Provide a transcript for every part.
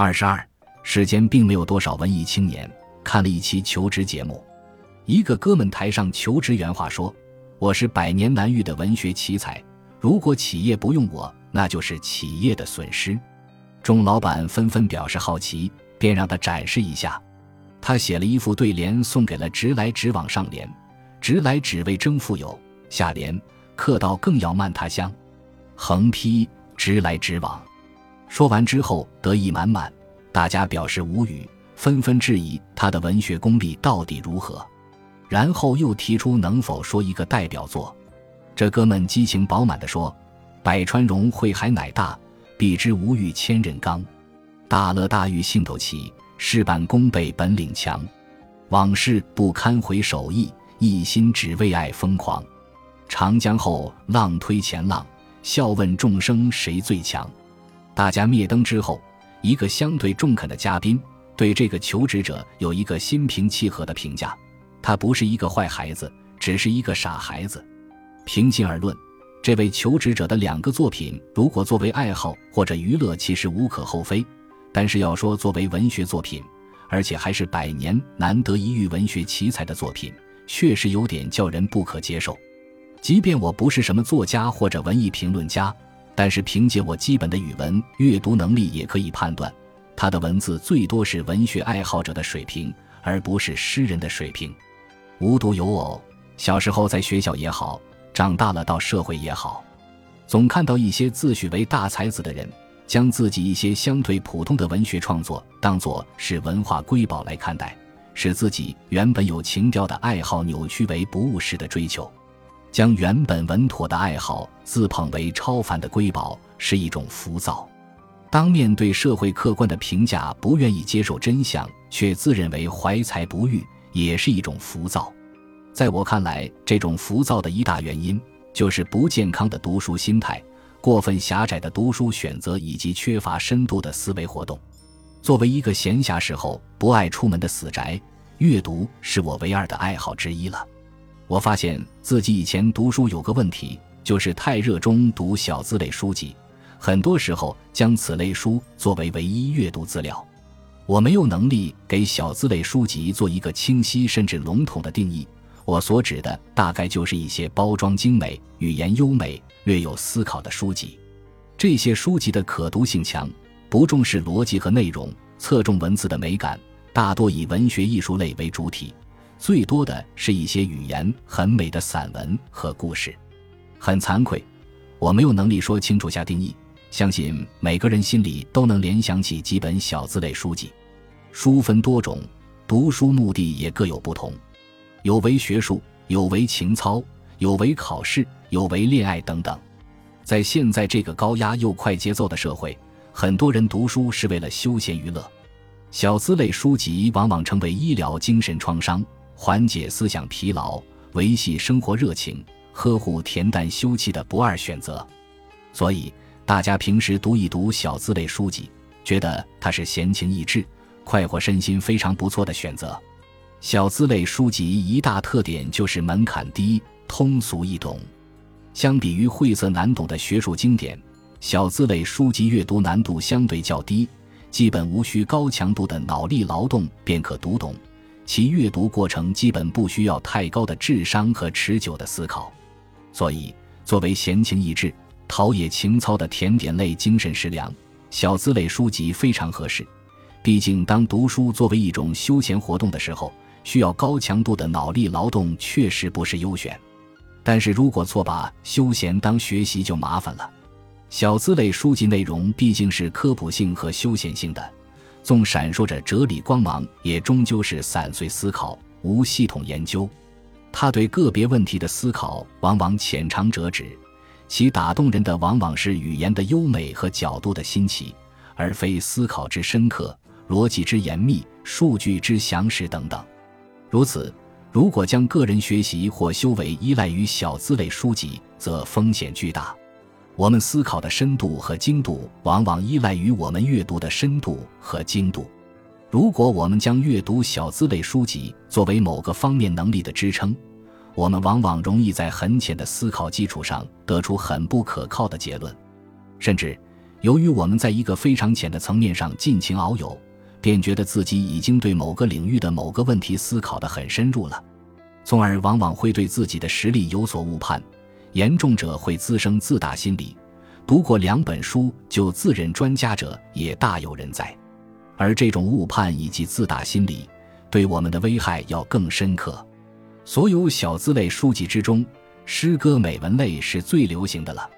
二十二，世间并没有多少文艺青年看了一期求职节目。一个哥们台上求职原话说：“我是百年难遇的文学奇才，如果企业不用我，那就是企业的损失。”众老板纷纷表示好奇，便让他展示一下。他写了一副对联，送给了直来直往上联：“直来只为争富有。”下联：“客到更要慢他乡。”横批：“直来直往。”说完之后，得意满满，大家表示无语，纷纷质疑他的文学功力到底如何。然后又提出能否说一个代表作。这哥们激情饱满地说：“百川荣汇海乃大，比之无欲千仞冈。大乐大欲兴头起，事半功倍本领强。往事不堪回首忆，一心只为爱疯狂。长江后浪推前浪，笑问众生谁最强。”大家灭灯之后，一个相对中肯的嘉宾对这个求职者有一个心平气和的评价：他不是一个坏孩子，只是一个傻孩子。平心而论，这位求职者的两个作品，如果作为爱好或者娱乐，其实无可厚非；但是要说作为文学作品，而且还是百年难得一遇文学奇才的作品，确实有点叫人不可接受。即便我不是什么作家或者文艺评论家。但是凭借我基本的语文阅读能力，也可以判断，他的文字最多是文学爱好者的水平，而不是诗人的水平。无独有偶，小时候在学校也好，长大了到社会也好，总看到一些自诩为大才子的人，将自己一些相对普通的文学创作当作是文化瑰宝来看待，使自己原本有情调的爱好扭曲为不务实的追求。将原本稳妥的爱好自捧为超凡的瑰宝，是一种浮躁；当面对社会客观的评价，不愿意接受真相，却自认为怀才不遇，也是一种浮躁。在我看来，这种浮躁的一大原因，就是不健康的读书心态、过分狭窄的读书选择以及缺乏深度的思维活动。作为一个闲暇时候不爱出门的死宅，阅读是我唯二的爱好之一了。我发现自己以前读书有个问题，就是太热衷读小字类书籍，很多时候将此类书作为唯一阅读资料。我没有能力给小字类书籍做一个清晰甚至笼统的定义。我所指的大概就是一些包装精美、语言优美、略有思考的书籍。这些书籍的可读性强，不重视逻辑和内容，侧重文字的美感，大多以文学艺术类为主体。最多的是一些语言很美的散文和故事。很惭愧，我没有能力说清楚下定义。相信每个人心里都能联想起几本小字类书籍。书分多种，读书目的也各有不同，有为学术，有为情操，有为考试，有为恋爱等等。在现在这个高压又快节奏的社会，很多人读书是为了休闲娱乐。小资类书籍往往成为医疗精神创伤。缓解思想疲劳、维系生活热情、呵护恬淡休憩的不二选择，所以大家平时读一读小资类书籍，觉得它是闲情逸致、快活身心非常不错的选择。小资类书籍一大特点就是门槛低、通俗易懂。相比于晦涩难懂的学术经典，小资类书籍阅读难度相对较低，基本无需高强度的脑力劳动便可读懂。其阅读过程基本不需要太高的智商和持久的思考，所以作为闲情逸致、陶冶情操的甜点类精神食粮，小资类书籍非常合适。毕竟，当读书作为一种休闲活动的时候，需要高强度的脑力劳动确实不是优选。但是如果错把休闲当学习，就麻烦了。小资类书籍内容毕竟是科普性和休闲性的。纵闪烁着哲理光芒，也终究是散碎思考，无系统研究。他对个别问题的思考往往浅尝辄止，其打动人的往往是语言的优美和角度的新奇，而非思考之深刻、逻辑之严密、数据之详实等等。如此，如果将个人学习或修为依赖于小资类书籍，则风险巨大。我们思考的深度和精度，往往依赖于我们阅读的深度和精度。如果我们将阅读小资类书籍作为某个方面能力的支撑，我们往往容易在很浅的思考基础上得出很不可靠的结论。甚至，由于我们在一个非常浅的层面上尽情遨游，便觉得自己已经对某个领域的某个问题思考得很深入了，从而往往会对自己的实力有所误判，严重者会滋生自大心理。读过两本书就自认专家者也大有人在，而这种误判以及自大心理对我们的危害要更深刻。所有小资类书籍之中，诗歌美文类是最流行的了，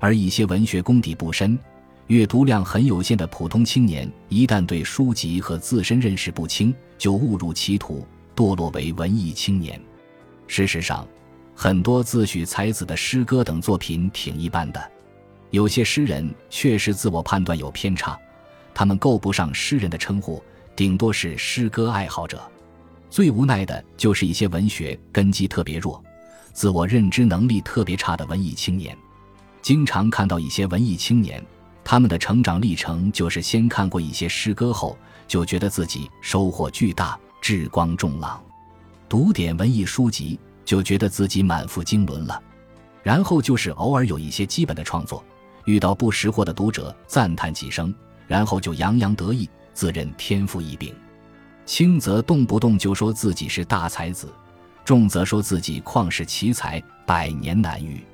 而一些文学功底不深、阅读量很有限的普通青年，一旦对书籍和自身认识不清，就误入歧途，堕落为文艺青年。事实上，很多自诩才子的诗歌等作品挺一般的。有些诗人确实自我判断有偏差，他们够不上诗人的称呼，顶多是诗歌爱好者。最无奈的就是一些文学根基特别弱、自我认知能力特别差的文艺青年。经常看到一些文艺青年，他们的成长历程就是先看过一些诗歌后，就觉得自己收获巨大、志光中朗；读点文艺书籍，就觉得自己满腹经纶了；然后就是偶尔有一些基本的创作。遇到不识货的读者，赞叹几声，然后就洋洋得意，自认天赋异禀；轻则动不动就说自己是大才子，重则说自己旷世奇才，百年难遇。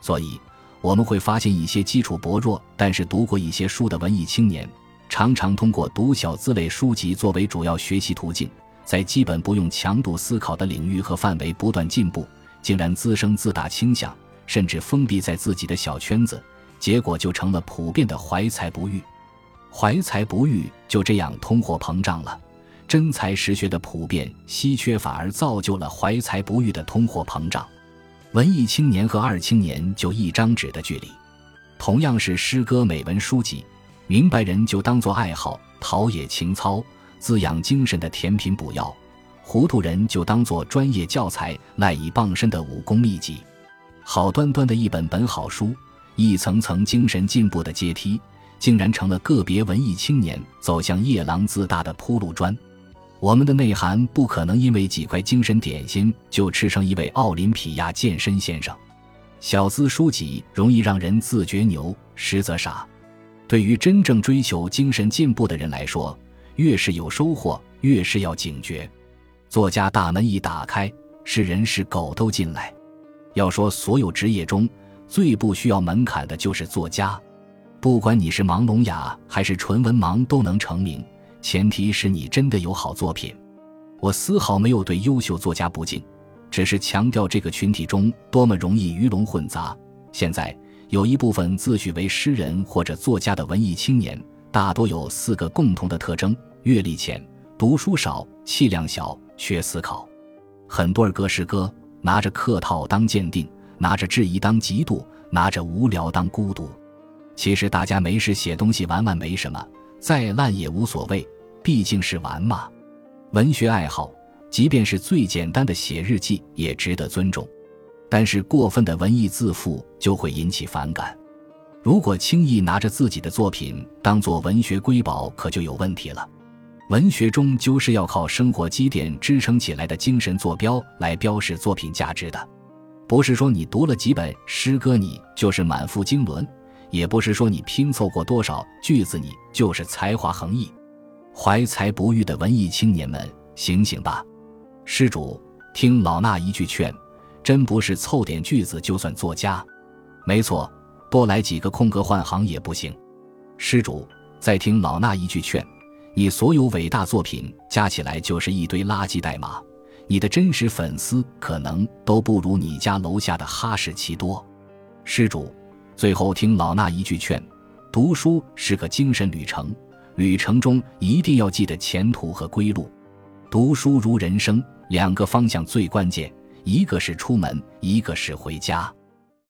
所以，我们会发现一些基础薄弱，但是读过一些书的文艺青年，常常通过读小资类书籍作为主要学习途径，在基本不用强度思考的领域和范围不断进步，竟然滋生自大倾向，甚至封闭在自己的小圈子。结果就成了普遍的怀才不遇，怀才不遇就这样通货膨胀了。真才实学的普遍稀缺，反而造就了怀才不遇的通货膨胀。文艺青年和二青年就一张纸的距离。同样是诗歌美文书籍，明白人就当做爱好，陶冶情操、滋养精神的甜品补药；糊涂人就当做专业教材，赖以傍身的武功秘籍。好端端的一本本好书。一层层精神进步的阶梯，竟然成了个别文艺青年走向夜郎自大的铺路砖。我们的内涵不可能因为几块精神点心就吃成一位奥林匹亚健身先生。小资书籍容易让人自觉牛，实则傻。对于真正追求精神进步的人来说，越是有收获，越是要警觉。作家大门一打开，是人是狗都进来。要说所有职业中，最不需要门槛的就是作家，不管你是盲聋哑还是纯文盲都能成名，前提是你真的有好作品。我丝毫没有对优秀作家不敬，只是强调这个群体中多么容易鱼龙混杂。现在有一部分自诩为诗人或者作家的文艺青年，大多有四个共同的特征：阅历浅、读书少、气量小、缺思考。很多儿歌诗歌拿着客套当鉴定。拿着质疑当嫉妒，拿着无聊当孤独。其实大家没事写东西玩玩没什么，再烂也无所谓，毕竟是玩嘛。文学爱好，即便是最简单的写日记，也值得尊重。但是过分的文艺自负就会引起反感。如果轻易拿着自己的作品当做文学瑰宝，可就有问题了。文学终究是要靠生活积淀支撑起来的精神坐标来标示作品价值的。不是说你读了几本诗歌你就是满腹经纶，也不是说你拼凑过多少句子你就是才华横溢。怀才不遇的文艺青年们，醒醒吧！施主，听老衲一句劝，真不是凑点句子就算作家。没错，多来几个空格换行也不行。施主，再听老衲一句劝，你所有伟大作品加起来就是一堆垃圾代码。你的真实粉丝可能都不如你家楼下的哈士奇多，施主，最后听老衲一句劝：读书是个精神旅程，旅程中一定要记得前途和归路。读书如人生，两个方向最关键，一个是出门，一个是回家。